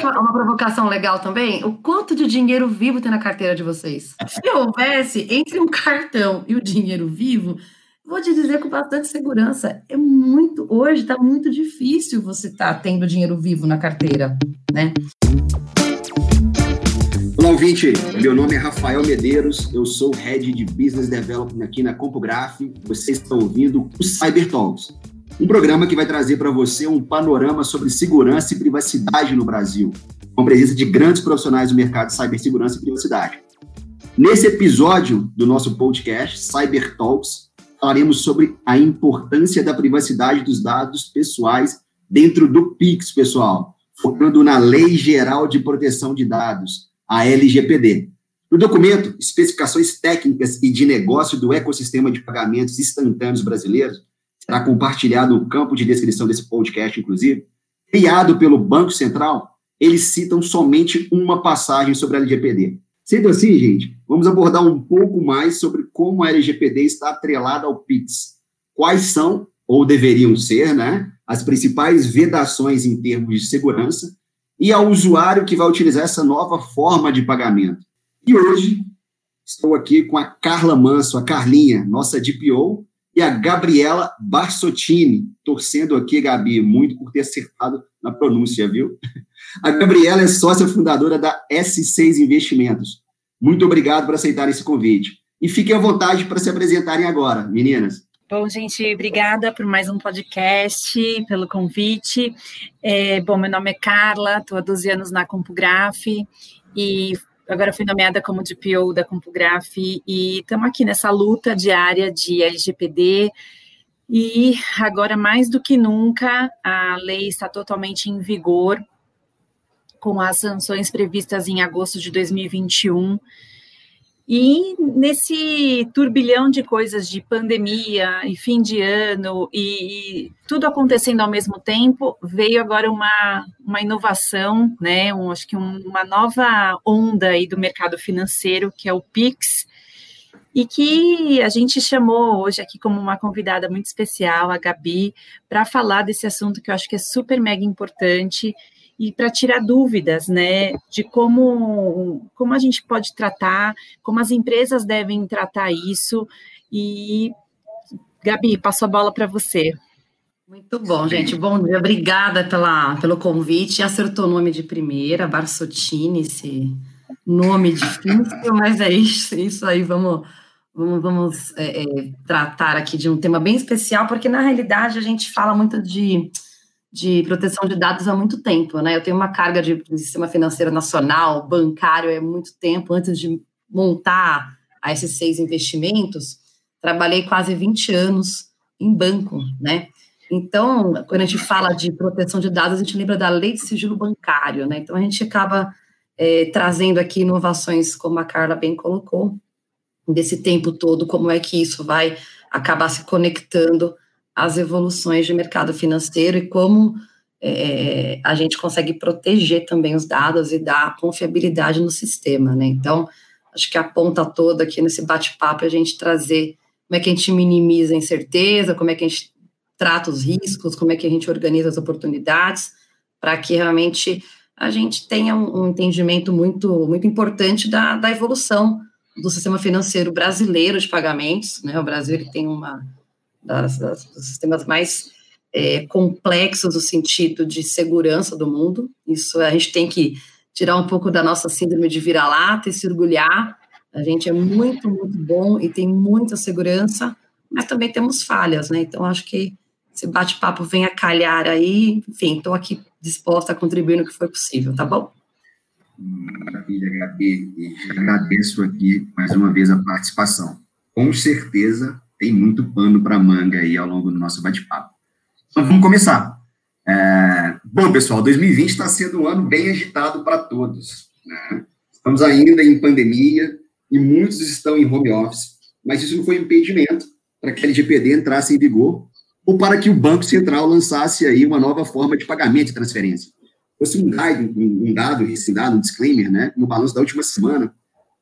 sabe é uma provocação legal também? O quanto de dinheiro vivo tem na carteira de vocês? Se houvesse entre um cartão e o dinheiro vivo, vou te dizer com bastante segurança, é muito, hoje está muito difícil você estar tá tendo dinheiro vivo na carteira, né? Olá, ouvinte. Meu nome é Rafael Medeiros, eu sou Head de Business Development aqui na CompuGraph. Vocês estão ouvindo o Cyber Talks, um programa que vai trazer para você um panorama sobre segurança e privacidade no Brasil, com a presença de grandes profissionais do mercado de cibersegurança e privacidade. Nesse episódio do nosso podcast, Cyber Talks, falaremos sobre a importância da privacidade dos dados pessoais dentro do PIX, pessoal, focando na Lei Geral de Proteção de Dados, a LGPD. No documento, especificações técnicas e de negócio do ecossistema de pagamentos instantâneos brasileiros, será compartilhado no campo de descrição desse podcast, inclusive, criado pelo Banco Central, eles citam somente uma passagem sobre a LGPD. Sendo assim, gente, vamos abordar um pouco mais sobre como a LGPD está atrelada ao PIX. Quais são, ou deveriam ser, né, as principais vedações em termos de segurança e ao usuário que vai utilizar essa nova forma de pagamento. E hoje estou aqui com a Carla Manso, a Carlinha, nossa DPO, e a Gabriela Barsottini, torcendo aqui, Gabi, muito por ter acertado na pronúncia, viu? A Gabriela é sócia fundadora da S6 Investimentos. Muito obrigado por aceitar esse convite. E fiquem à vontade para se apresentarem agora, meninas. Bom, gente, obrigada por mais um podcast, pelo convite. É, bom, meu nome é Carla, estou há 12 anos na CompuGraph e agora fui nomeada como DPO da CompuGraph e estamos aqui nessa luta diária de LGPD. E agora, mais do que nunca, a lei está totalmente em vigor, com as sanções previstas em agosto de 2021. E nesse turbilhão de coisas de pandemia e fim de ano e, e, tudo acontecendo ao mesmo tempo, veio agora uma, uma inovação, né? Um, acho que um, uma nova onda aí do mercado financeiro, que é o Pix, e que a gente chamou hoje aqui como uma convidada muito especial, a Gabi, para falar desse assunto que eu acho que é super mega importante e para tirar dúvidas, né, de como, como a gente pode tratar, como as empresas devem tratar isso. E, Gabi, passo a bola para você. Muito bom, gente. Bom dia. Obrigada pela, pelo convite. Acertou o nome de primeira, Barsottini, esse nome difícil, mas é isso, isso aí. Vamos, vamos, vamos é, é, tratar aqui de um tema bem especial, porque na realidade a gente fala muito de de proteção de dados há muito tempo, né? Eu tenho uma carga de, sistema financeiro nacional, bancário, há muito tempo. Antes de montar a S6 Investimentos, trabalhei quase 20 anos em banco, né? Então, quando a gente fala de proteção de dados, a gente lembra da lei de sigilo bancário, né? Então, a gente acaba é, trazendo aqui inovações, como a Carla bem colocou, desse tempo todo, como é que isso vai acabar se conectando as evoluções de mercado financeiro e como é, a gente consegue proteger também os dados e dar confiabilidade no sistema, né? Então, acho que a ponta toda aqui nesse bate-papo é a gente trazer como é que a gente minimiza a incerteza, como é que a gente trata os riscos, como é que a gente organiza as oportunidades, para que realmente a gente tenha um, um entendimento muito, muito importante da, da evolução do sistema financeiro brasileiro de pagamentos, né? O Brasil ele tem uma das, das, dos sistemas mais é, complexos no sentido de segurança do mundo. Isso a gente tem que tirar um pouco da nossa síndrome de vira-lata e se orgulhar. A gente é muito, muito bom e tem muita segurança, mas também temos falhas, né? Então, acho que esse bate-papo vem a calhar aí. Enfim, estou aqui disposta a contribuir no que for possível, tá bom? Maravilha, Gabi. E agradeço aqui mais uma vez a participação. Com certeza, tem muito pano para manga aí ao longo do nosso bate-papo. Então, vamos começar. É, bom, pessoal, 2020 está sendo um ano bem agitado para todos. Né? Estamos ainda em pandemia e muitos estão em home office, mas isso não foi impedimento para que a LGPD entrasse em vigor ou para que o Banco Central lançasse aí uma nova forma de pagamento e transferência. Fosse um dado, um dado, um disclaimer, né? No balanço da última semana,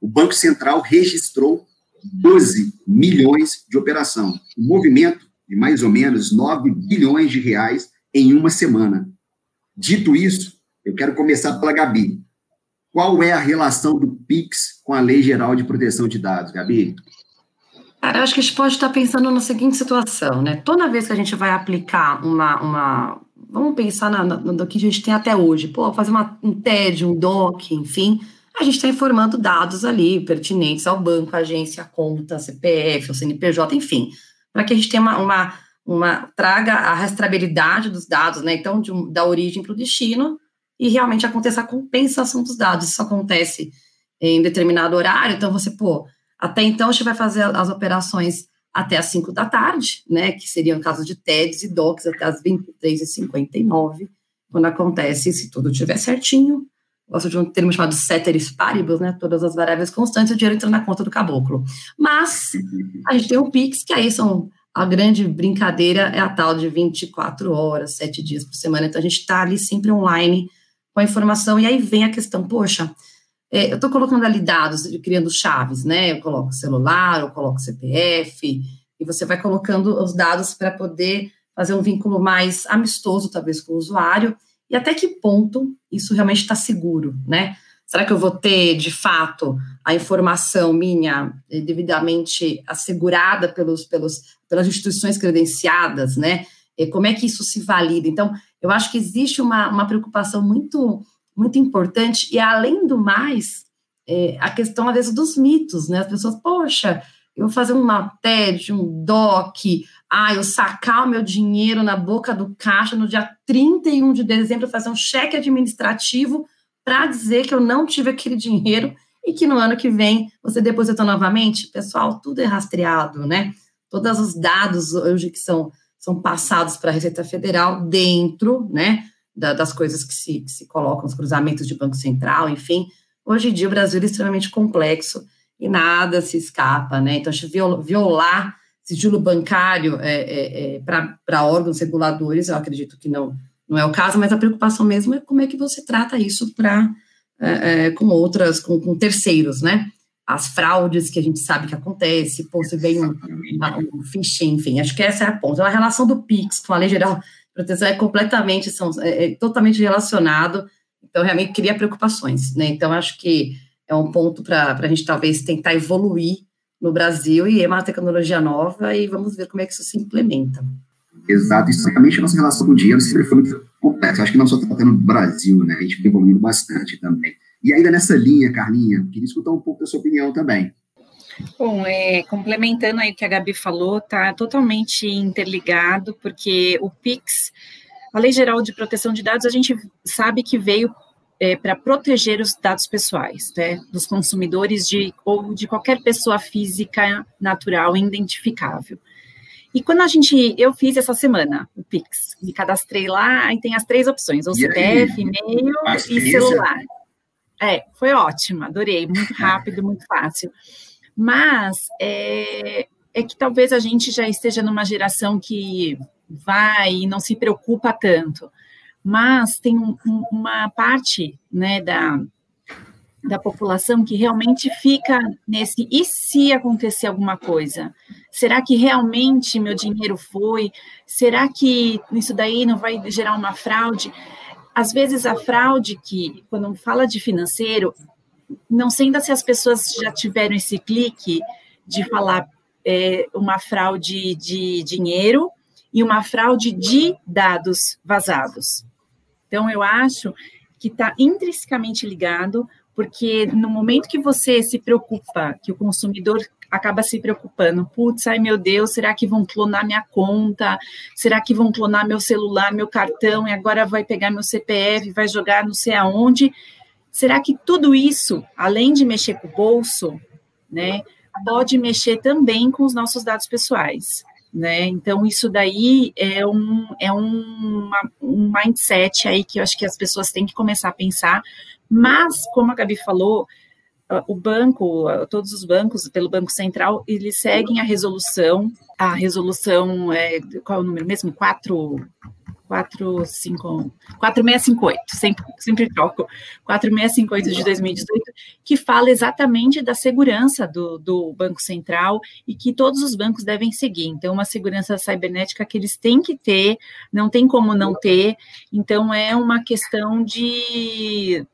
o Banco Central registrou 12 milhões de operação. Um movimento de mais ou menos 9 bilhões de reais em uma semana. Dito isso, Eu quero começar pela Gabi. Qual é a relação do PIX com a Lei Geral de Proteção de Dados, Gabi? Cara, acho que a gente pode estar pensando na seguinte situação, né? Toda vez que a gente vai aplicar uma. uma vamos pensar na, na, no que a gente tem até hoje. Pô, fazer uma, um TED, um DOC, enfim, a gente está informando dados ali pertinentes ao banco, agência, conta, CPF, o CNPJ, enfim, para que a gente tenha uma, uma, uma, traga a rastreabilidade dos dados, né? Então, de, da origem para o destino, e realmente aconteça a compensação dos dados. Isso acontece em determinado horário, então você, pô, até então a gente vai fazer as operações até as 5 da tarde, né, que seriam casos de TEDs e DOCs até as 23h59, quando acontece, se tudo estiver certinho, gosto de um termo chamado ceteris paribus, né, todas as variáveis constantes, o dinheiro entra na conta do caboclo. Mas a gente tem o PIX, que aí são a grande brincadeira é a tal de 24 horas, 7 dias por semana, então a gente está ali sempre online com a informação, e aí vem a questão, poxa, é, eu estou colocando ali dados, criando chaves, né? Eu coloco celular, eu coloco CPF, e você vai colocando os dados para poder fazer um vínculo mais amistoso, talvez, com o usuário, e até que ponto isso realmente está seguro, né? Será que eu vou ter, de fato, a informação minha eh, devidamente assegurada pelos, pelos, pelas instituições credenciadas, né? E como é que isso se valida? Então, eu acho que existe uma, uma preocupação muito, muito importante, e além do mais, é, a questão, às vezes, dos mitos, né? As pessoas, poxa, eu vou fazer uma TED, um DOC, ah, eu sacar o meu dinheiro na boca do caixa no dia 31 de dezembro, fazer um cheque administrativo para dizer que eu não tive aquele dinheiro e que no ano que vem você depositou novamente. Pessoal, tudo é rastreado, né? Todos os dados hoje que são são passados para a Receita Federal dentro, né, da, das coisas que se, que se colocam, os cruzamentos de Banco Central, enfim. Hoje em dia o Brasil é extremamente complexo e nada se escapa, né? Então, violar sigilo bancário é, é, é, para órgãos reguladores, eu acredito que não, não é o caso, mas a preocupação mesmo é como é que você trata isso para é, é, com outras, com, com terceiros, né? as fraudes que a gente sabe que acontece, pô, você vem um, um phishing, enfim, acho que essa é a ponta. Então, a relação do PIX com a Lei Geral de Proteção é completamente, são, é, é totalmente relacionado, então realmente cria preocupações, né? Então, acho que é um ponto para a gente talvez tentar evoluir no Brasil e é uma tecnologia nova e vamos ver como é que isso se implementa. Exato, historicamente a nossa relação com o dinheiro sempre foi muito complexa, acho que não só tratando do Brasil, né, a gente vem evoluindo bastante também. E ainda nessa linha, Carlinha, queria escutar um pouco da sua opinião também. Bom, é, complementando aí o que a Gabi falou, está totalmente interligado, porque o PIX, a Lei Geral de Proteção de Dados, a gente sabe que veio é, para proteger os dados pessoais, né, dos consumidores de, ou de qualquer pessoa física natural identificável. E quando a gente, eu fiz essa semana o Pix, me cadastrei lá, e tem as três opções, ou CPF, e-mail e celular. É, foi ótima, adorei, muito rápido, muito fácil. Mas é, é que talvez a gente já esteja numa geração que vai e não se preocupa tanto. Mas tem um, uma parte né, da, da população que realmente fica nesse e se acontecer alguma coisa? Será que realmente meu dinheiro foi? Será que isso daí não vai gerar uma fraude? às vezes a fraude que, quando fala de financeiro, não sei ainda se as pessoas já tiveram esse clique de falar é, uma fraude de dinheiro e uma fraude de dados vazados. Então, eu acho que está intrinsecamente ligado, porque no momento que você se preocupa, que o consumidor acaba se preocupando. Putz, ai meu Deus, será que vão clonar minha conta? Será que vão clonar meu celular, meu cartão? E agora vai pegar meu CPF, vai jogar não sei aonde? Será que tudo isso, além de mexer com o bolso, né, pode mexer também com os nossos dados pessoais? Né? Então, isso daí é, um, é um, um mindset aí que eu acho que as pessoas têm que começar a pensar, mas, como a Gabi falou, o banco, todos os bancos, pelo Banco Central, eles seguem a resolução, a resolução, é, qual é o número mesmo? 4, 45, 4658, sempre, sempre troco, 4658 de 2018, que fala exatamente da segurança do, do Banco Central e que todos os bancos devem seguir. Então, uma segurança cibernética que eles têm que ter, não tem como não ter. Então, é uma questão de.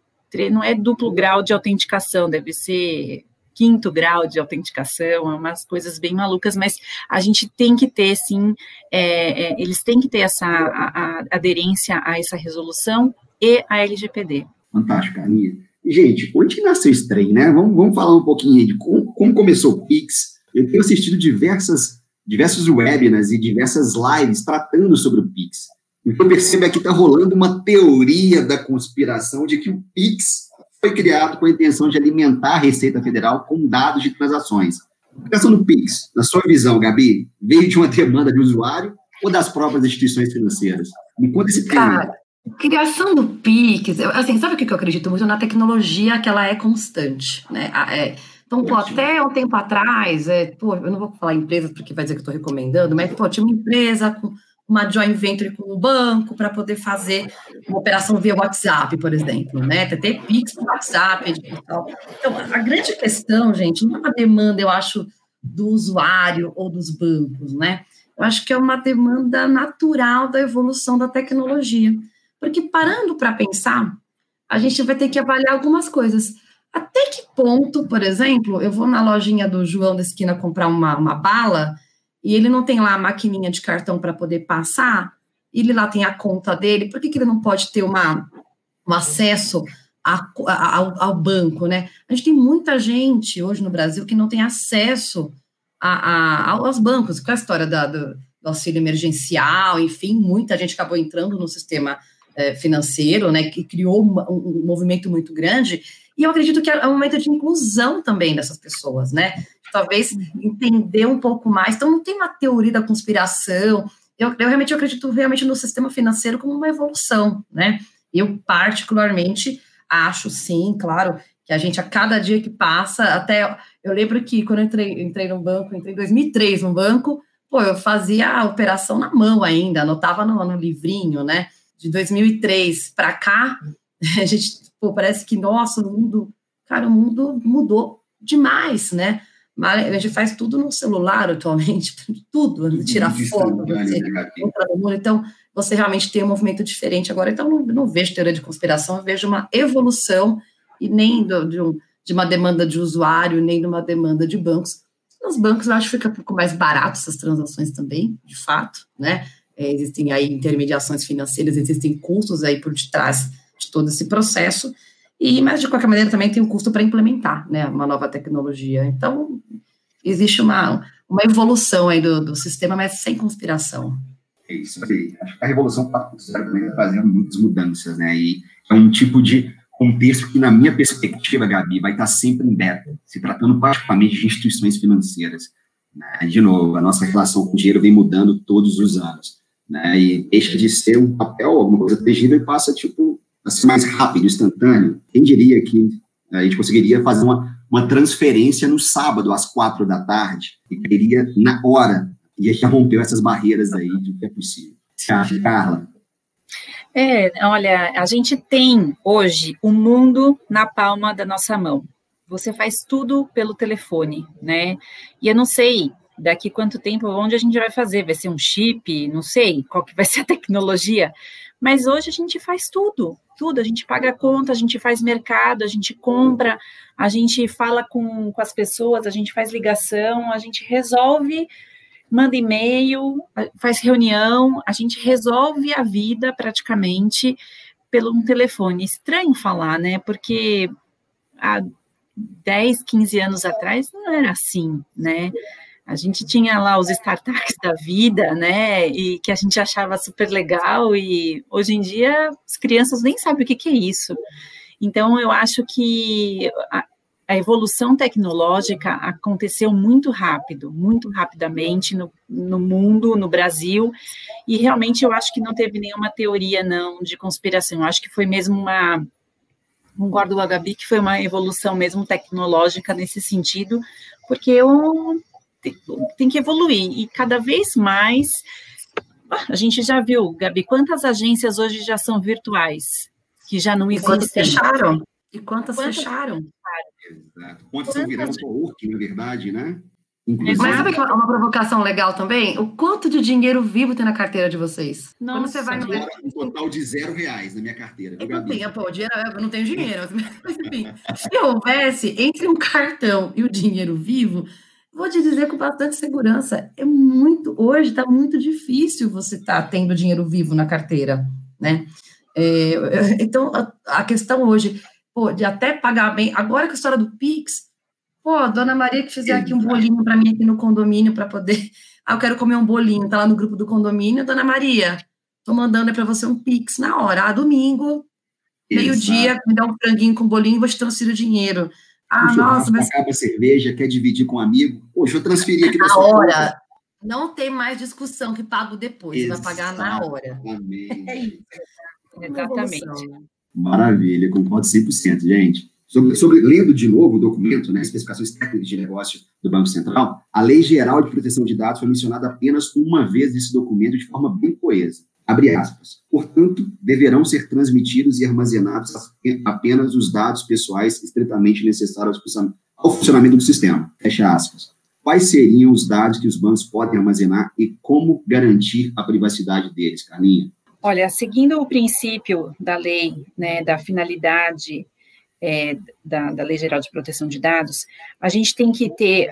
Não é duplo grau de autenticação, deve ser quinto grau de autenticação, é umas coisas bem malucas, mas a gente tem que ter, sim, é, é, eles têm que ter essa a, a aderência a essa resolução e a LGPD. Fantástico, Aninha. Gente, onde nasceu esse trem, né? Vamos, vamos falar um pouquinho de como, como começou o Pix. Eu tenho assistido diversas, diversos webinars e diversas lives tratando sobre o Pix. O que eu percebo é que está rolando uma teoria da conspiração de que o Pix foi criado com a intenção de alimentar a Receita Federal com dados de transações. A criação do PIX, na sua visão, Gabi, veio de uma demanda de usuário ou das próprias instituições financeiras? Me conta esse. Cara, criação do PIX, assim, sabe o que eu acredito muito? Na tecnologia que ela é constante, né? É, então, pô, até um tempo atrás, é, pô, eu não vou falar empresas porque vai dizer que estou recomendando, mas, pô, tinha uma empresa com uma joint venture com o banco para poder fazer uma operação via WhatsApp, por exemplo, né? Ter Pix no WhatsApp. Então, a grande questão, gente, não é uma demanda, eu acho, do usuário ou dos bancos, né? Eu acho que é uma demanda natural da evolução da tecnologia. Porque parando para pensar, a gente vai ter que avaliar algumas coisas. Até que ponto, por exemplo, eu vou na lojinha do João da esquina comprar uma, uma bala e ele não tem lá a maquininha de cartão para poder passar, ele lá tem a conta dele, por que, que ele não pode ter uma, um acesso a, a, ao, ao, banco, né? A gente tem muita gente hoje no Brasil que não tem acesso a, aos bancos, com a história da, do, do, auxílio emergencial, enfim, muita gente acabou entrando no sistema é, financeiro, né, que criou um, um movimento muito grande, e eu acredito que é um momento de inclusão também dessas pessoas, né? Talvez entender um pouco mais. Então, não tem uma teoria da conspiração. Eu, eu realmente eu acredito realmente no sistema financeiro como uma evolução, né? Eu, particularmente, acho sim, claro, que a gente, a cada dia que passa, até eu lembro que quando eu entrei, entrei no banco, entrei em 2003 no banco, pô, eu fazia a operação na mão ainda, anotava no, no livrinho, né? De 2003 para cá, a gente, pô, parece que, nossa, o mundo, cara, o mundo mudou demais, né? A gente faz tudo no celular atualmente, tudo, tirar foto, você né, Então, você realmente tem um movimento diferente agora. Então, não, não vejo teoria de conspiração, eu vejo uma evolução e nem do, de, um, de, uma demanda de usuário, nem de uma demanda de bancos. Nos bancos, eu acho que fica um pouco mais barato essas transações também, de fato, né? É, existem aí intermediações financeiras, existem custos aí por detrás de todo esse processo. E, mas, de qualquer maneira, também tem um custo para implementar né, uma nova tecnologia. Então, existe uma, uma evolução aí do, do sistema, mas sem conspiração. É isso aí. Acho que a Revolução 4.0 também está fazendo muitas mudanças, né? E é um tipo de contexto que, na minha perspectiva, Gabi, vai estar sempre em beta, se tratando particularmente de instituições financeiras. Né? De novo, a nossa relação com o dinheiro vem mudando todos os anos. Né? E deixa de ser um papel, alguma coisa tangível, e passa, tipo, assim, mais rápido, instantâneo, quem diria que a gente conseguiria fazer uma, uma transferência no sábado, às quatro da tarde, e queria na hora, e a gente rompeu essas barreiras aí de que é possível. Você acha, Carla? É, olha, a gente tem hoje o mundo na palma da nossa mão. Você faz tudo pelo telefone, né? E eu não sei daqui quanto tempo, onde a gente vai fazer? Vai ser um chip? Não sei qual que vai ser a tecnologia, mas hoje a gente faz tudo, tudo. A gente paga conta, a gente faz mercado, a gente compra, a gente fala com, com as pessoas, a gente faz ligação, a gente resolve, manda e-mail, faz reunião, a gente resolve a vida praticamente pelo um telefone. Estranho falar, né? Porque há 10, 15 anos atrás não era assim, né? A gente tinha lá os startups da vida, né? E que a gente achava super legal, e hoje em dia as crianças nem sabem o que, que é isso. Então, eu acho que a, a, evolução tecnológica aconteceu muito rápido, muito rapidamente no, no mundo, no Brasil, e realmente eu acho que não teve nenhuma teoria, não, de conspiração. Eu acho que foi mesmo uma concordo com a Gabi que foi uma evolução mesmo tecnológica nesse sentido, porque eu tem, tem que evoluir e cada vez mais a gente já viu, Gabi, quantas agências hoje já são virtuais, que já não existem. Quantas fecharam? E quantas, quantas fecharam? Exato. Quantas estão virando co-working, na verdade, né? Inclusive. Mas sabe que é uma provocação legal também? O quanto de dinheiro vivo tem na carteira de vocês? Nossa, Quando você vai no um total de zero reais na minha carteira. Eu não tenho, pô, dinheiro, eu não tenho dinheiro. Mas enfim, se houvesse entre um cartão e o dinheiro vivo, vou te dizer com bastante segurança, é muito, hoje está muito difícil você estar tá tendo dinheiro vivo na carteira, né? É, então, a, a, questão hoje, pô, de até pagar bem, agora com a história do Pix, pô, dona Maria que fizer aqui um bolinho para mim aqui no condomínio para poder, ah, eu quero comer um bolinho, tá lá no grupo do condomínio, dona Maria, tô mandando para você um Pix na hora, ah, domingo, meio-dia, me dá um franguinho com bolinho, vou te transferir o dinheiro. Ah, nossa, mas... acaba a cerveja, quer dividir com um amigo. Poxa, eu transferi aqui da sua hora. Conta. Não tem mais discussão que pago depois, Exatamente. vai pagar na hora. É isso. Exatamente. Maravilha, concordo 100%, gente. Sobre, sobre, lendo de novo o documento, né, especificações técnicas de negócio do Banco Central, a Lei Geral de Proteção de Dados foi mencionada apenas uma vez nesse documento de forma bem coesa. Abre aspas. Portanto, deverão ser transmitidos e armazenados apenas os dados pessoais estritamente necessários ao funcionamento do sistema. Fecha aspas. Quais seriam os dados que os bancos podem armazenar e como garantir a privacidade deles, Carlinha? Olha, seguindo o princípio da lei, né, da finalidade é, da, da, Lei Geral de Proteção de Dados, a gente tem que ter,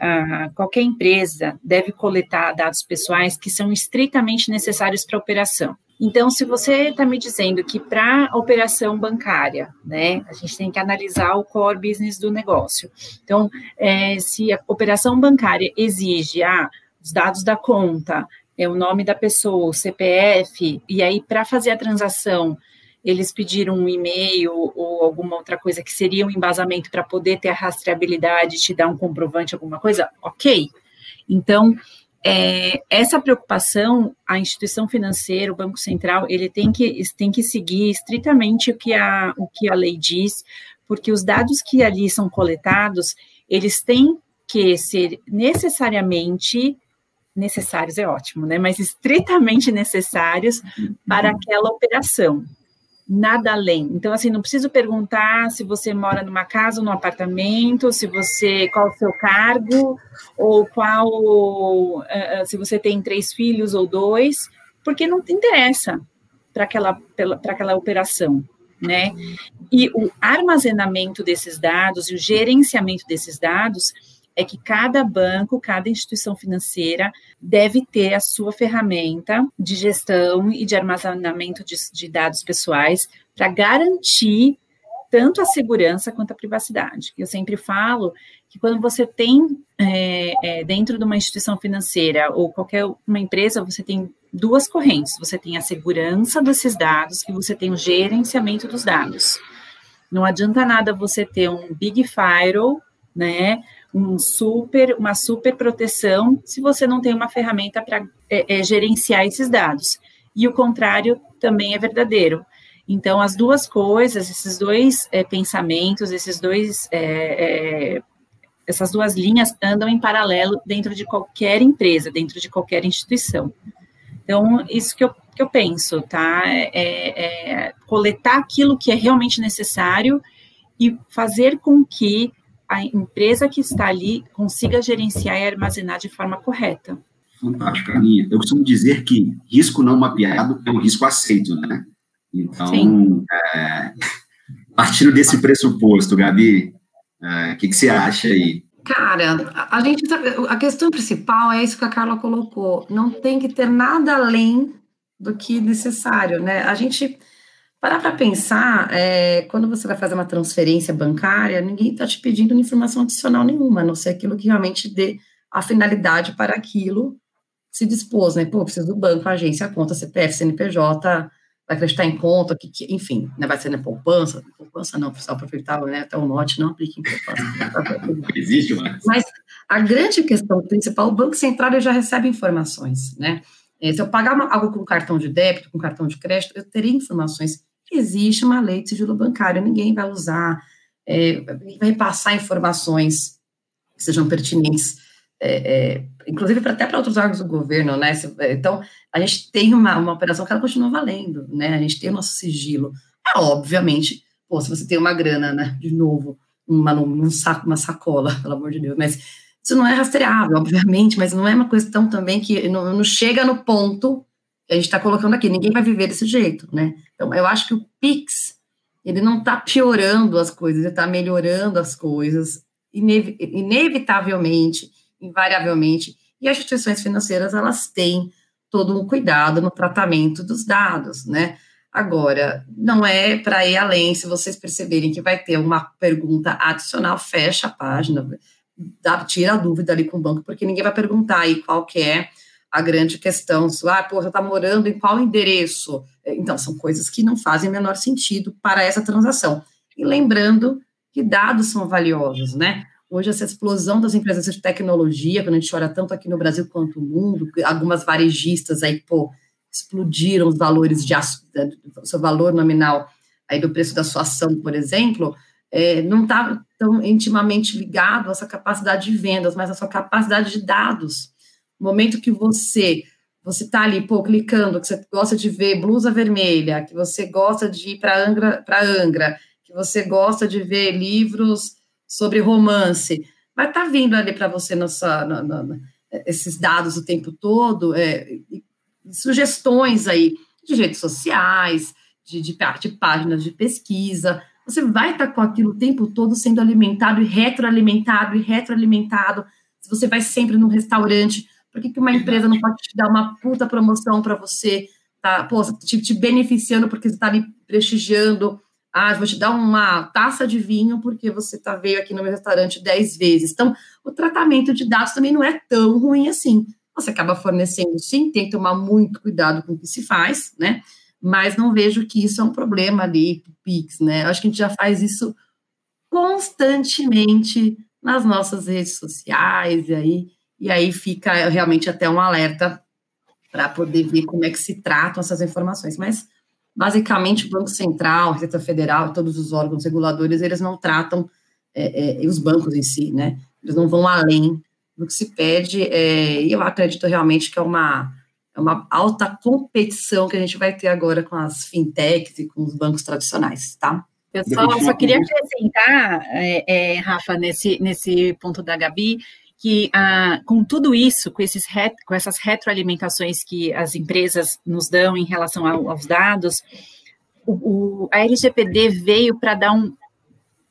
qualquer empresa deve coletar dados pessoais que são estritamente necessários para a operação. Então, se você está me dizendo que para operação bancária, né, a gente tem que analisar o core business do negócio. Então, é, se a operação bancária exige ah, os dados da conta, é o nome da pessoa, o CPF, e aí para fazer a transação eles pediram um e-mail ou alguma outra coisa que seria um embasamento para poder ter a rastreabilidade, te dar um comprovante, alguma coisa, ok. Então, é, essa preocupação, a instituição financeira, o Banco Central, ele tem que, tem que seguir estritamente o que, a, o que a lei diz, porque os dados que ali são coletados, eles têm que ser necessariamente necessários é ótimo, né? Mas estritamente necessários para aquela operação nada além. Então, assim, não preciso perguntar se você mora numa casa ou num apartamento, se você, qual o seu cargo, ou qual, uh, se você tem três filhos ou dois, porque não te interessa para aquela, aquela operação, né? E o armazenamento desses dados e o gerenciamento desses dados é que cada banco, cada instituição financeira deve ter a sua ferramenta de gestão e de armazenamento de, de dados pessoais para garantir tanto a segurança quanto a privacidade. Eu sempre falo que quando você tem é, é, dentro de uma instituição financeira ou qualquer uma empresa, você tem duas correntes. Você tem a segurança desses dados e você tem o gerenciamento dos dados. Não adianta nada você ter um big firewall, né, um super, uma super proteção se você não tem uma ferramenta para é, é, gerenciar esses dados. E o contrário também é verdadeiro. Então, as duas coisas, esses dois é, pensamentos, esses dois, é, é, essas duas linhas andam em paralelo dentro de qualquer empresa, dentro de qualquer instituição. Então, isso que eu, que eu penso, tá? É, é coletar aquilo que é realmente necessário e fazer com que a empresa que está ali consiga gerenciar e armazenar de forma correta. Fantástico, Aninha. Eu costumo dizer que risco não mapeado é um risco aceito, né? Então, é, partindo desse pressuposto, Gabi, é, o é, que, que você acha aí? Cara, a gente tá, a questão principal é isso que a Carla colocou. Não tem que ter nada além do que necessário, né? A gente Parar para pensar, é, quando você vai fazer uma transferência bancária, ninguém está te pedindo informação adicional nenhuma, a não ser aquilo que realmente dê a finalidade para aquilo se dispôs, né? Pô, precisa do banco, agência, conta, CPF, CNPJ, vai acreditar em conta, que, que enfim, né, vai ser na poupança, poupança não, pessoal aproveitar, né, até o note não aplica em poupança. Existe, mas... mas a grande questão principal, o Banco Central já recebe informações, né? É, se eu pagar uma, algo com cartão de débito, com cartão de crédito, eu teria informações existe uma lei de sigilo bancário, ninguém vai usar, é, vai passar informações que sejam pertinentes é, é, inclusive até para outros órgãos do governo, né? Então, a gente tem uma, uma operação que ela continua valendo, né? A gente tem o nosso sigilo. É, obviamente, pô, se você tem uma grana, né? De novo, uma, um saco, uma sacola, pelo amor de Deus, mas isso não é rastreável, obviamente, mas não é uma questão também que não, não chega no ponto a gente está colocando aqui. Ninguém vai viver desse jeito, né? Então, eu acho que o Pix, ele não está piorando as coisas, ele está melhorando as coisas, inev inevitavelmente, invariavelmente, e as instituições financeiras, elas têm todo um cuidado no tratamento dos dados, né? Agora, não é para ir além, se vocês perceberem que vai ter uma pergunta adicional, fecha a página, dá, tira a dúvida ali com o banco, porque ninguém vai perguntar aí qual que é a grande questão, ah, pô, você está morando em qual endereço? Então, são coisas que não fazem menor sentido para essa transação. E lembrando que dados são valiosos, né? Hoje, essa explosão das empresas de tecnologia, quando a gente olha tanto aqui no Brasil quanto no mundo, algumas varejistas aí, pô, explodiram os valores de o seu valor nominal aí do preço da sua ação, por exemplo, é, não está tão intimamente ligado a essa capacidade de vendas, mas a sua capacidade de dados. Momento que você você está ali, pô, clicando, que você gosta de ver blusa vermelha, que você gosta de ir para Angra, para Angra, que você gosta de ver livros sobre romance, vai estar tá vindo ali para você nossa, na, na, esses dados o tempo todo, é, sugestões aí de redes sociais, de, de, de páginas de pesquisa, você vai estar com aquilo o tempo todo sendo alimentado e retroalimentado e retroalimentado. Se você vai sempre num restaurante, por que, que uma empresa não pode te dar uma puta promoção para você, tá, pô, te, te beneficiando porque você está ali prestigiando? Ah, vou te dar uma taça de vinho porque você tá, veio aqui no meu restaurante dez vezes. Então, o tratamento de dados também não é tão ruim assim. Você acaba fornecendo, sim, tem que tomar muito cuidado com o que se faz, né? mas não vejo que isso é um problema ali para o Pix, né? Eu acho que a gente já faz isso constantemente nas nossas redes sociais, e aí, e aí fica realmente até um alerta para poder ver como é que se tratam essas informações. Mas, basicamente, o Banco Central, a Receita Federal, todos os órgãos reguladores, eles não tratam, é, é, e os bancos em si, né? Eles não vão além do que se pede, é, e eu acredito realmente que é uma é uma alta competição que a gente vai ter agora com as fintechs e com os bancos tradicionais, tá? Eu só, só queria acrescentar, é, é, Rafa, nesse, nesse ponto da Gabi, que ah, com tudo isso, com, esses com essas retroalimentações que as empresas nos dão em relação ao, aos dados, o, o, a LGPD veio para dar um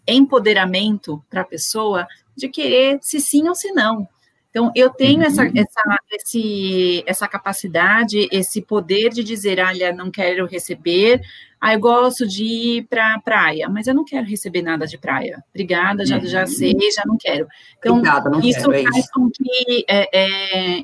empoderamento para a pessoa de querer se sim ou se não. Então, eu tenho essa, uhum. essa, esse, essa capacidade, esse poder de dizer, olha, não quero receber, ah, eu gosto de ir para a praia, mas eu não quero receber nada de praia. Obrigada, já, já uhum. sei, já não quero. Então, Obrigada, não isso quero, é faz isso. com que é, é,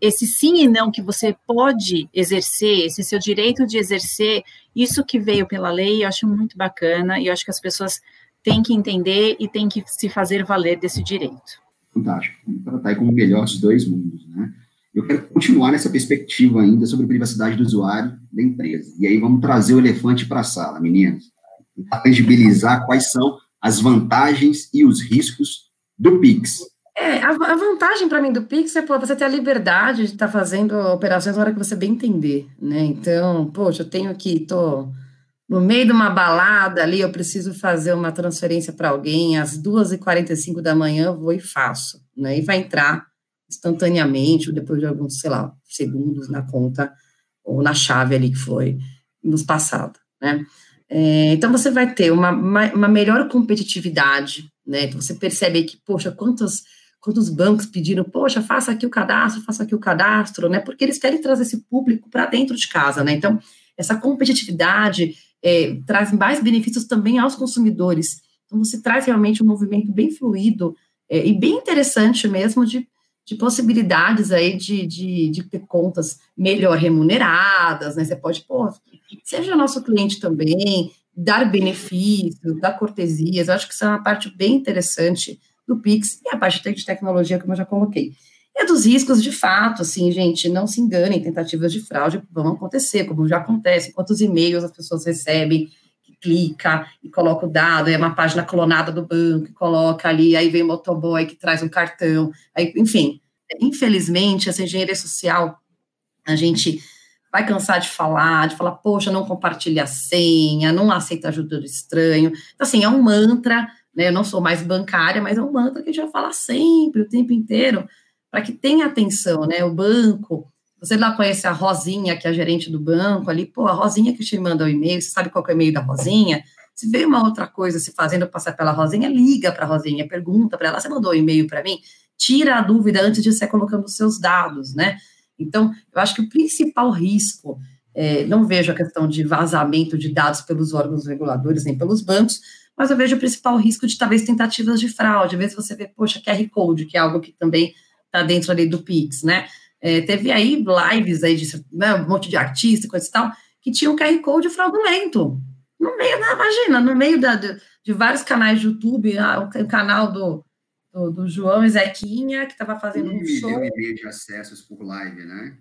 esse sim e não que você pode exercer, esse seu direito de exercer, isso que veio pela lei, eu acho muito bacana, e eu acho que as pessoas têm que entender e têm que se fazer valer desse direito fantástico. Tratar como o melhor dos dois mundos, né? Eu quero continuar nessa perspectiva ainda sobre privacidade do usuário da empresa. E aí vamos trazer o elefante para a sala, meninas. Para tangibilizar quais são as vantagens e os riscos do Pix. É, a, a vantagem para mim do Pix é pô, você ter a liberdade de estar tá fazendo operações na hora que você bem entender, né? Então, poxa, eu tenho que, tô no meio de uma balada ali, eu preciso fazer uma transferência para alguém, às 2h45 da manhã eu vou e faço, né? E vai entrar instantaneamente, ou depois de alguns, sei lá, segundos na conta, ou na chave ali que foi nos passado, né? É, então, você vai ter uma, uma, uma, melhor competitividade, né? Então, você percebe que, poxa, quantos, quantos bancos pediram, poxa, faça aqui o cadastro, faça aqui o cadastro, né? Porque eles querem trazer esse público para dentro de casa, né? Então, essa competitividade é, traz mais benefícios também aos consumidores. Então, você traz realmente um movimento bem fluido é, e bem interessante mesmo de, de possibilidades aí de, de, de, ter contas melhor remuneradas, né? Você pode, pô, seja nosso cliente também, dar benefícios, dar cortesias. Eu acho que isso é uma parte bem interessante do Pix e a parte de tecnologia, como eu já coloquei. E dos riscos, de fato, assim, gente, não se enganem, tentativas de fraude vão acontecer, como já acontece, quantos e-mails as pessoas recebem, clica e coloca o dado, é uma página clonada do banco, coloca ali, aí vem o motoboy que traz um cartão, aí, enfim, infelizmente, essa engenharia social, a gente vai cansar de falar, de falar, poxa, não compartilha a senha, não aceita ajuda do estranho. Então, assim, é um mantra, né? Eu não sou mais bancária, mas é um mantra que a gente vai falar sempre, o tempo inteiro, para que tenha atenção, né? O banco, você lá conhece a Rosinha, que é a gerente do banco ali, pô, a Rosinha que te manda o e-mail, você sabe qual é o e-mail da Rosinha? Se vê uma outra coisa se fazendo passar pela Rosinha, liga para a Rosinha, pergunta para ela, você mandou um e-mail para mim? Tira a dúvida antes de você colocando os seus dados, né? Então, eu acho que o principal risco, é, não vejo a questão de vazamento de dados pelos órgãos reguladores nem pelos bancos, mas eu vejo o principal risco de talvez tentativas de fraude. Às vezes você vê, poxa, QR Code, que é algo que também está dentro ali do Pix, né? É, teve aí lives aí de né, um monte de artista, coisa e tal, que tinham QR Code fraudulento. No meio, da, imagina, no meio da, de, de vários canais de YouTube, ah, o, o canal do, do, do João Ezequinha, que estava fazendo um, um show. Um milhão de acessos por live, né?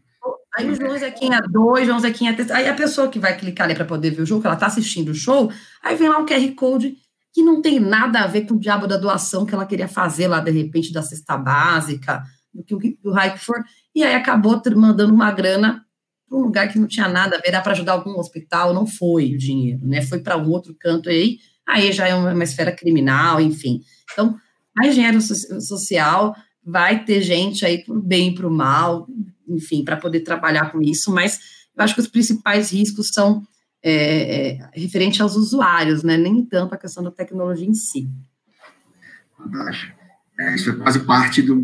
Aí o João Zequinha 2, João Zequinha 3, aí a pessoa que vai clicar ali para poder ver o jogo, que ela está assistindo o show, aí vem lá um QR Code que não tem nada a ver com o diabo da doação que ela queria fazer lá, de repente, da cesta básica, do que o que for, e aí acabou mandando uma grana para um lugar que não tinha nada a ver, era para ajudar algum hospital, não foi o dinheiro, né? Foi para um outro canto aí, aí já é uma, uma esfera criminal, enfim. Então, a engenharia social vai ter gente aí para o bem e para o mal, enfim, para poder trabalhar com isso, mas eu acho que os principais riscos são é, é, referente aos usuários, né? Nem tanto a questão da tecnologia em si. Fantástico. É, isso é quase parte do,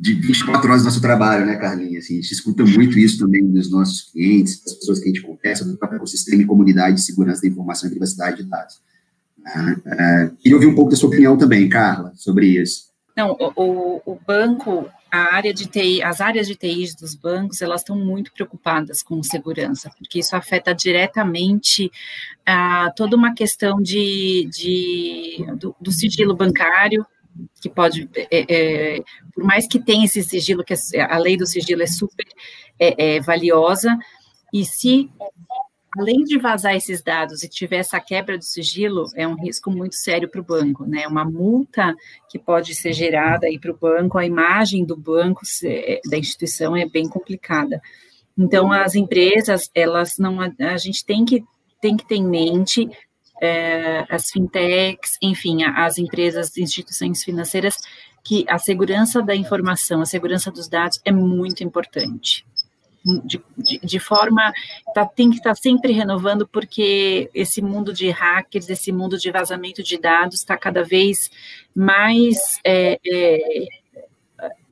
de 24 horas do nosso trabalho, né, Carlinha? Assim, a gente escuta muito isso também dos nossos clientes, das pessoas que a gente conversa, do próprio ecossistema e comunidade de segurança da informação e privacidade de dados. É, queria ouvir um pouco da sua opinião também, Carla, sobre isso. Não, o, o banco, a área de TI, as áreas de TI dos bancos, elas estão muito preocupadas com segurança, porque isso afeta diretamente a toda uma questão de, de do, do sigilo bancário, que pode, é, é, por mais que tenha esse sigilo, que é, a lei do sigilo é super é, é valiosa, e se além de vazar esses dados e tiver essa quebra do sigilo, é um risco muito sério para o banco, né? Uma multa que pode ser gerada aí para o banco, a imagem do banco, da instituição é bem complicada. Então, as empresas, elas não, a gente tem que, tem que ter em mente é, as fintechs, enfim, as empresas, instituições financeiras, que a segurança da informação, a segurança dos dados é muito importante de, de, de forma tá, tem que estar tá sempre renovando, porque esse mundo de hackers, esse mundo de vazamento de dados está cada vez mais é, é,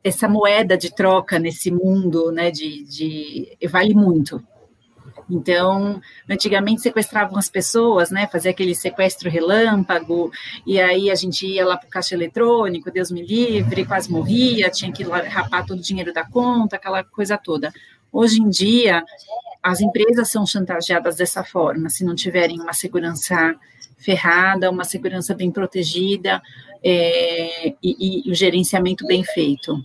essa moeda de troca nesse mundo, né? De, de vale muito. Então, antigamente sequestravam as pessoas, né? Fazia aquele sequestro relâmpago, e aí a gente ia lá para o caixa eletrônico, Deus me livre, quase morria, tinha que rapar todo o dinheiro da conta, aquela coisa toda. Hoje em dia, as empresas são chantageadas dessa forma, se não tiverem uma segurança ferrada, uma segurança bem protegida é, e, e o gerenciamento bem feito.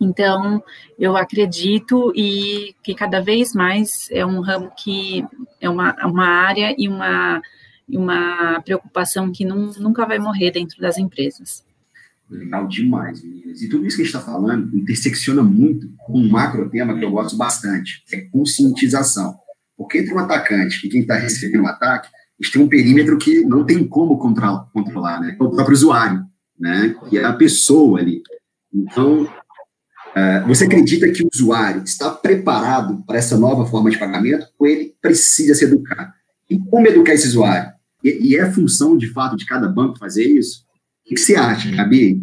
Então, eu acredito e que cada vez mais é um ramo que é uma, uma área e uma, uma preocupação que não, nunca vai morrer dentro das empresas. Legal demais, meninas. E tudo isso que a gente está falando intersecciona muito com um macro tema que eu gosto bastante, que é conscientização. Porque entre um atacante e quem está recebendo o um ataque, a gente tem um perímetro que não tem como controlar, né? É o próprio usuário, né? Que é a pessoa ali. Então, você acredita que o usuário está preparado para essa nova forma de pagamento ou ele precisa se educar? E como educar esse usuário? E, é função, de fato, de cada banco fazer isso? O que você acha, Gabi?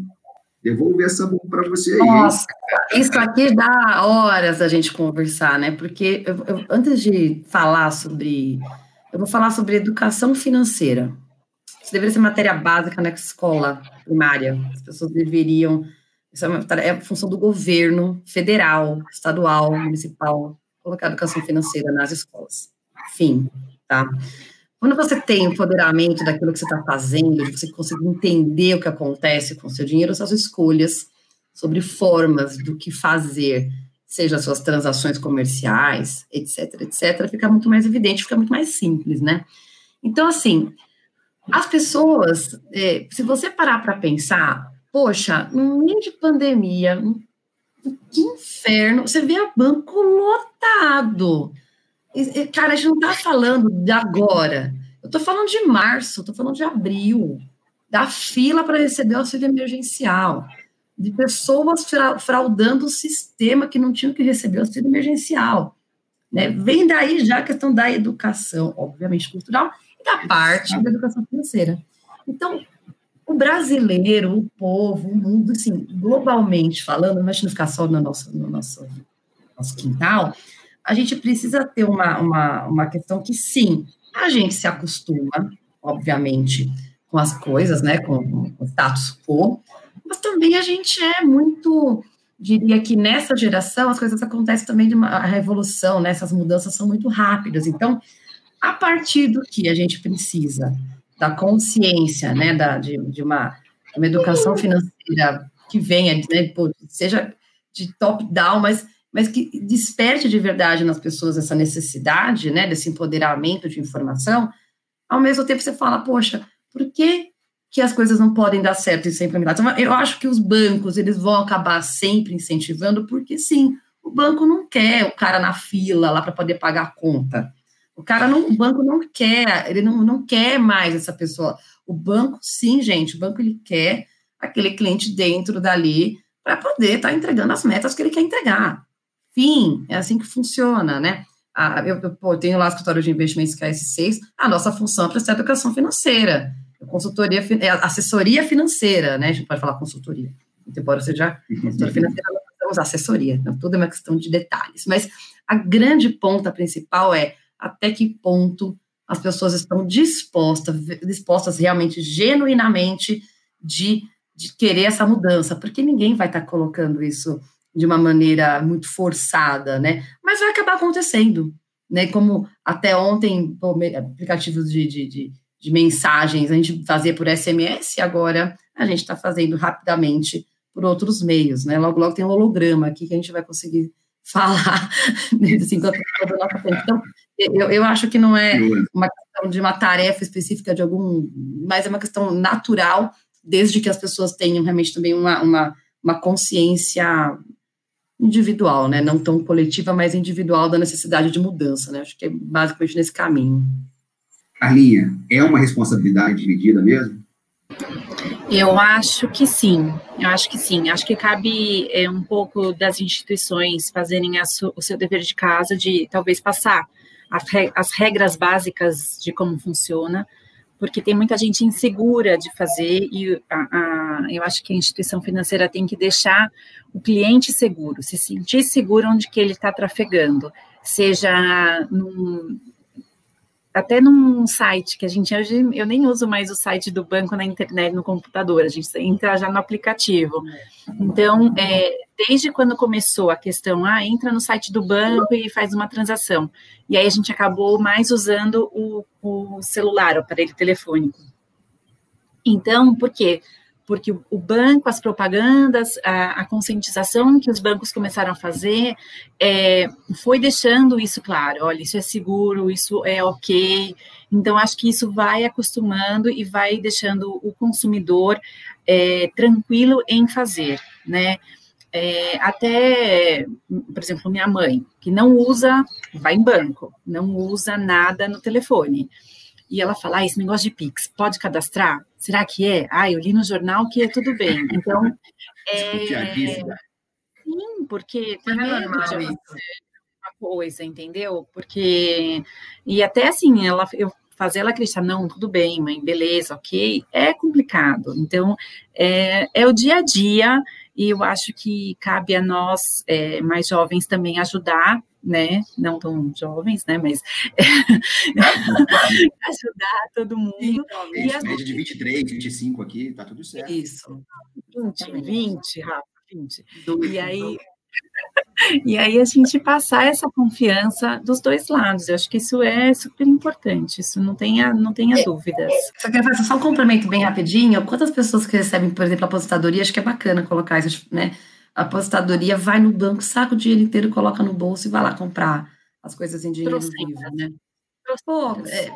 Devolver essa bomba para você aí. Nossa, isso aqui dá horas a gente conversar, né? Porque eu, eu, antes de falar sobre. Eu vou falar sobre educação financeira. Isso deveria ser matéria básica na escola primária. As pessoas deveriam. Isso é, uma, é função do governo federal, estadual, municipal, colocar educação financeira nas escolas. Fim, tá? Quando você tem empoderamento daquilo que você está fazendo, de você conseguir entender o que acontece com o seu dinheiro, suas escolhas sobre formas do que fazer, seja suas transações comerciais, etc, etc, fica muito mais evidente, fica muito mais simples, né? Então, assim, as pessoas, é, se você parar para pensar, poxa, no meio de pandemia, que inferno, você vê o banco lotado. E, cara, a gente não está falando de agora. Eu estou falando de março, estou falando de abril, da fila para receber o auxílio emergencial, de pessoas fraudando o sistema que não tinham que receber o auxílio emergencial. Né? Vem daí já a questão da educação, obviamente cultural, e da parte da educação financeira. Então, o brasileiro, o povo, o mundo, assim, globalmente falando, mas não ficar só no nosso, no nosso, nosso quintal, a gente precisa ter uma, uma, uma questão que, sim, a gente se acostuma, obviamente, com as coisas, né, com, com o status quo, mas também a gente é muito diria que nessa geração as coisas acontecem também de uma revolução, né? Essas mudanças são muito rápidas. Então, a partir do que a gente precisa da consciência, né, da, de, de uma, uma educação financeira que venha, né, seja de top-down, mas, mas que desperte de verdade nas pessoas essa necessidade, né, desse empoderamento de informação, ao mesmo tempo você fala, poxa, por que que as coisas não podem dar certo e milagres. Então, eu acho que os bancos eles vão acabar sempre incentivando, porque sim, o banco não quer o cara na fila lá para poder pagar a conta. O cara não, o banco não quer, ele não, não quer mais essa pessoa. O banco, sim, gente, o banco ele quer aquele cliente dentro dali para poder estar tá entregando as metas que ele quer entregar. Fim, é assim que funciona, né? Ah, eu, eu, eu tenho lá o escritório de investimentos que é S6, a nossa função é prestar educação financeira consultoria, é assessoria financeira, né? A gente pode falar consultoria, embora seja consultoria financeira, nós temos assessoria, então tudo é uma questão de detalhes. Mas a grande ponta principal é até que ponto as pessoas estão dispostas, dispostas realmente, genuinamente, de, de querer essa mudança, porque ninguém vai estar colocando isso de uma maneira muito forçada, né? Mas vai acabar acontecendo, né? Como até ontem, aplicativos de, de, de de mensagens, a gente fazia por SMS, agora a gente está fazendo rapidamente por outros meios, né? Logo, logo tem um holograma aqui que a gente vai conseguir falar assim, da nossa frente. Então, eu, eu acho que não é uma questão de uma tarefa específica de algum, mas é uma questão natural, desde que as pessoas tenham realmente também uma, uma, uma consciência individual, né? Não tão coletiva, mas individual da necessidade de mudança, né? Acho que é basicamente nesse caminho. Carlinha, é uma responsabilidade dividida mesmo? Eu acho que sim, eu acho que sim. Acho que cabe é, um pouco das instituições fazerem o seu dever de casa de talvez passar as regras básicas de como funciona, porque tem muita gente insegura de fazer e a, a, eu acho que a instituição financeira tem que deixar o cliente seguro, se sentir seguro onde que ele está trafegando, seja num, até num site que a gente hoje eu nem uso mais o site do banco na internet no computador, a gente entra já no aplicativo. Então, é, desde quando começou a questão, ah, entra no site do banco e faz uma transação. E aí a gente acabou mais usando o, o celular, o aparelho telefônico. Então, por quê? Porque o banco, as propagandas, a, a, conscientização que os bancos começaram a fazer é, foi deixando isso claro, olha, isso é seguro, isso é ok. Então, acho que isso vai acostumando e vai deixando o consumidor é, tranquilo em fazer, né? É, até, por exemplo, minha mãe, que não usa, vai em banco, não usa nada no telefone e ela fala, ah, esse negócio de Pix, pode cadastrar? Será que é? Ah, eu li no jornal que é tudo bem. Então, é... Sim, porque tem medo de uma coisa, entendeu? Porque, e até assim, ela, eu fazer ela acreditar, não, tudo bem, mãe, beleza, ok, é complicado. Então, é, é o dia a dia, e eu acho que cabe a nós, é, mais jovens, também ajudar né? Não tão jovens, né? Mas ajudar todo mundo. Sim, e a média de 23, 25 aqui, tá tudo certo. Isso. 20, 20, Rafa, 20. E aí. E aí a gente passar essa confiança dos dois lados. Eu acho que isso é super importante, isso não tenha, não tenha é, dúvidas. Só quero fazer só um complemento bem rapidinho. Quantas pessoas que recebem, por exemplo, aposentadoria, acho que é bacana colocar isso, né? A apostadoria vai no banco, saca o dinheiro inteiro, coloca no bolso e vai lá comprar as coisas em dinheiro vivo, né? Pô, é,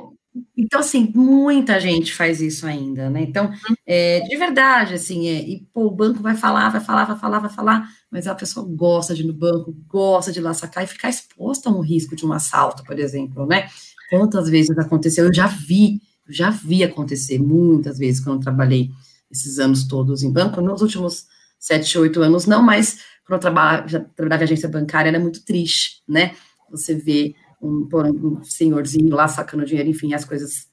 então, assim, muita gente faz isso ainda, né? Então, é, de verdade, assim, é, e pô, o banco vai falar, vai falar, vai falar, vai falar, mas a pessoa gosta de ir no banco, gosta de ir lá sacar e ficar exposta a um risco de um assalto, por exemplo, né? Quantas vezes aconteceu? Eu já vi, eu já vi acontecer muitas vezes quando eu trabalhei esses anos todos em banco, nos últimos sete, oito anos não, mas quando eu trabalhava, trabalhava em agência bancária era muito triste, né? Você vê um, um senhorzinho lá sacando dinheiro, enfim, as coisas,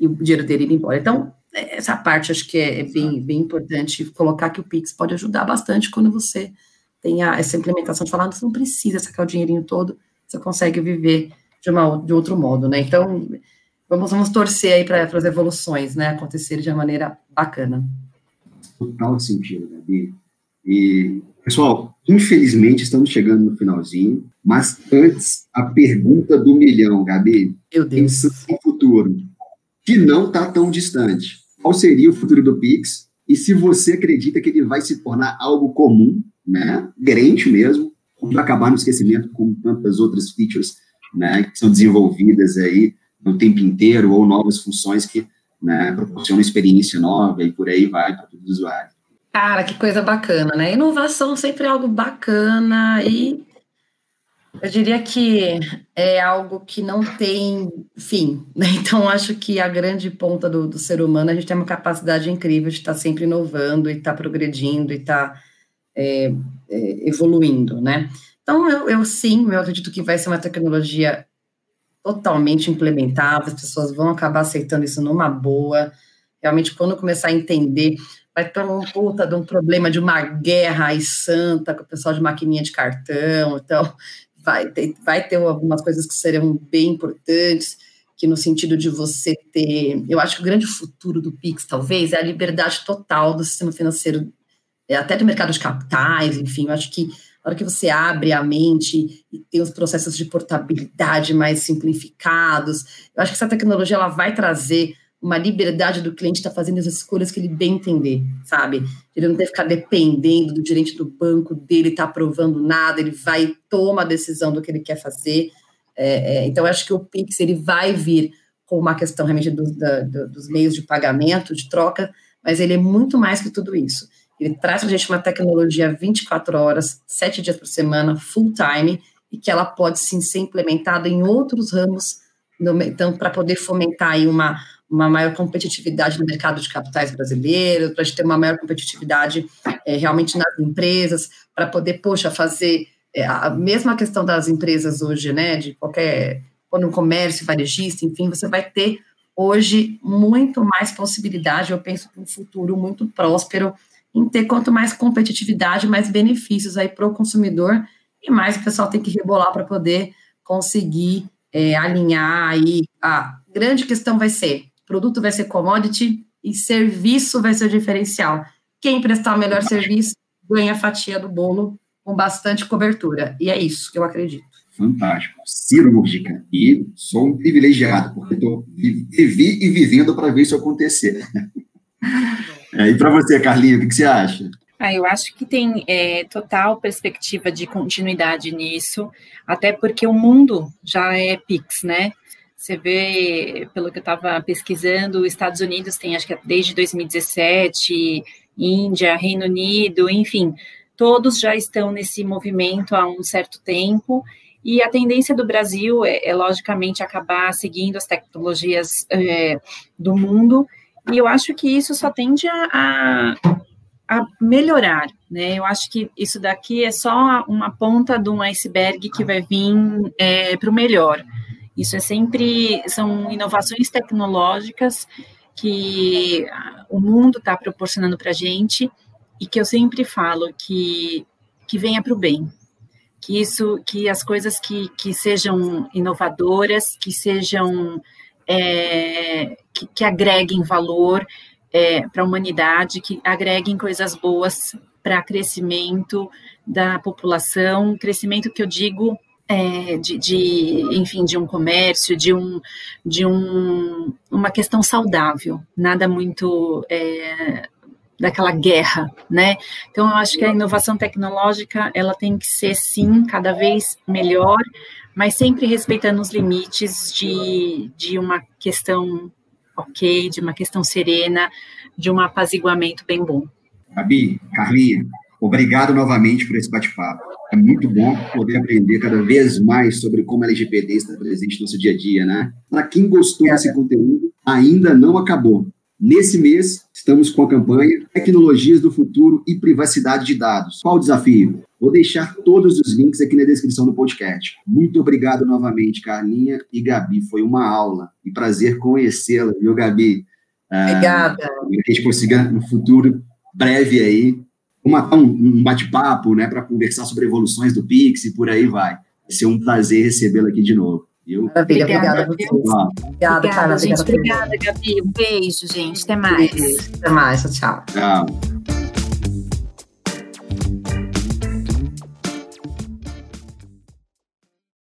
e o dinheiro dele ir embora. Então, essa parte acho que é, é bem, bem importante colocar que o Pix pode ajudar bastante quando você tem a, essa implementação de falar, você não precisa sacar o dinheirinho todo, você consegue viver de, uma, de outro modo, né? Então, vamos, vamos torcer aí para as evoluções, né, acontecerem de uma maneira bacana. Total sentido, Gabi. E Pessoal, infelizmente estamos chegando no finalzinho, mas antes, a pergunta do milhão, Gabi. Meu Deus. O futuro, que não está tão distante. Qual seria o futuro do Pix? E se você acredita que ele vai se tornar algo comum, né, gerente mesmo, vai acabar no esquecimento com tantas outras features né, que são desenvolvidas aí no tempo inteiro, ou novas funções que né, proporcionam experiência nova e por aí vai para todo usuário. Cara, que coisa bacana, né? Inovação sempre é algo bacana e eu diria que é algo que não tem fim, né? Então, acho que a grande ponta do, do ser humano, a gente tem uma capacidade incrível de estar sempre inovando e estar progredindo e estar é, é, evoluindo, né? Então, eu, eu sim, eu acredito que vai ser uma tecnologia totalmente implementada, as pessoas vão acabar aceitando isso numa boa. Realmente, quando começar a entender vai ter um puta de um problema de uma guerra aí santa com o pessoal de maquininha de cartão, então vai ter, vai ter algumas coisas que serão bem importantes, que no sentido de você ter, eu acho que o grande futuro do Pix, talvez, é a liberdade total do sistema financeiro, é, até do mercado de capitais, enfim, eu acho que na hora que você abre a mente e tem os processos de portabilidade mais simplificados, eu acho que essa tecnologia ela vai trazer uma liberdade do cliente estar tá fazendo as escolhas que ele bem entender, sabe? Ele não ter que ficar dependendo do gerente do banco dele, estar tá aprovando nada, ele vai toma a decisão do que ele quer fazer. É, é, então, eu acho que o Pix ele vai vir com uma questão realmente do, da, do, dos meios de pagamento, de troca, mas ele é muito mais que tudo isso. Ele traz para a gente uma tecnologia 24 horas, 7 dias por semana, full time, e que ela pode sim ser implementada em outros ramos, no, então, para poder fomentar aí uma, uma maior competitividade no mercado de capitais brasileiro, para a gente ter uma maior competitividade é, realmente nas empresas, para poder, poxa, fazer é, a mesma questão das empresas hoje, né, de qualquer, quando um comércio varejista, enfim, você vai ter hoje muito mais possibilidade, eu penso, para um futuro muito próspero, em ter quanto mais competitividade, mais benefícios aí para o consumidor, e mais o pessoal tem que rebolar para poder conseguir é, alinhar aí. A grande questão vai ser produto vai ser commodity e serviço vai ser o diferencial. Quem prestar o melhor serviço ganha a fatia do bolo com bastante cobertura. E é isso que eu acredito. Fantástico. Cirúrgica. E sou um privilegiado, porque estou vivi e vivendo para ver isso acontecer. É, e para você, Carlinhos, o que você acha? Ah, eu acho que tem é, total perspectiva de continuidade nisso, até porque o mundo já é PIX, né? Você vê, pelo que eu estava pesquisando, os Estados Unidos tem, acho que desde 2017, Índia, Reino Unido, enfim, todos já estão nesse movimento há um certo tempo. E a tendência do Brasil é, é logicamente, acabar seguindo as tecnologias é, do mundo. E eu acho que isso só tende a, a, a melhorar, né? Eu acho que isso daqui é só uma ponta de um iceberg que vai vir é, para o melhor. Isso é sempre são inovações tecnológicas que o mundo está proporcionando para a gente e que eu sempre falo que que venha para o bem, que isso, que as coisas que, que sejam inovadoras, que sejam é, que, que, agreguem valor é, para a humanidade, que agreguem coisas boas para crescimento da população, crescimento que eu digo é, de, de, enfim, de um comércio, de, um, de um, uma questão saudável, nada muito é, daquela guerra, né? Então, eu acho que a inovação tecnológica, ela tem que ser, sim, cada vez melhor, mas sempre respeitando os limites de, de uma questão ok, de uma questão serena, de um apaziguamento bem bom. Gabi, Carlinha, obrigado novamente por esse bate-papo. É muito bom poder aprender cada vez mais sobre como a LGPD está presente no nosso dia a dia, né? Para quem gostou é. desse conteúdo, ainda não acabou. Nesse mês, estamos com a campanha Tecnologias do Futuro e Privacidade de Dados. Qual o desafio? Vou deixar todos os links aqui na descrição do podcast. Muito obrigado novamente, Carlinha e Gabi. Foi uma aula e prazer conhecê-la, viu, Gabi? Obrigada. Ah, que a gente consiga, no futuro breve aí, uma, um, bate-papo, né, para conversar sobre evoluções do Pix e por aí vai. Vai ser um prazer recebê-la aqui de novo. Eu... Maravilha, obrigada. Obrigada, obrigada, Carla. Gente, obrigada, Gabi. Um beijo, gente. Até mais. Até mais. Tchau. Tchau.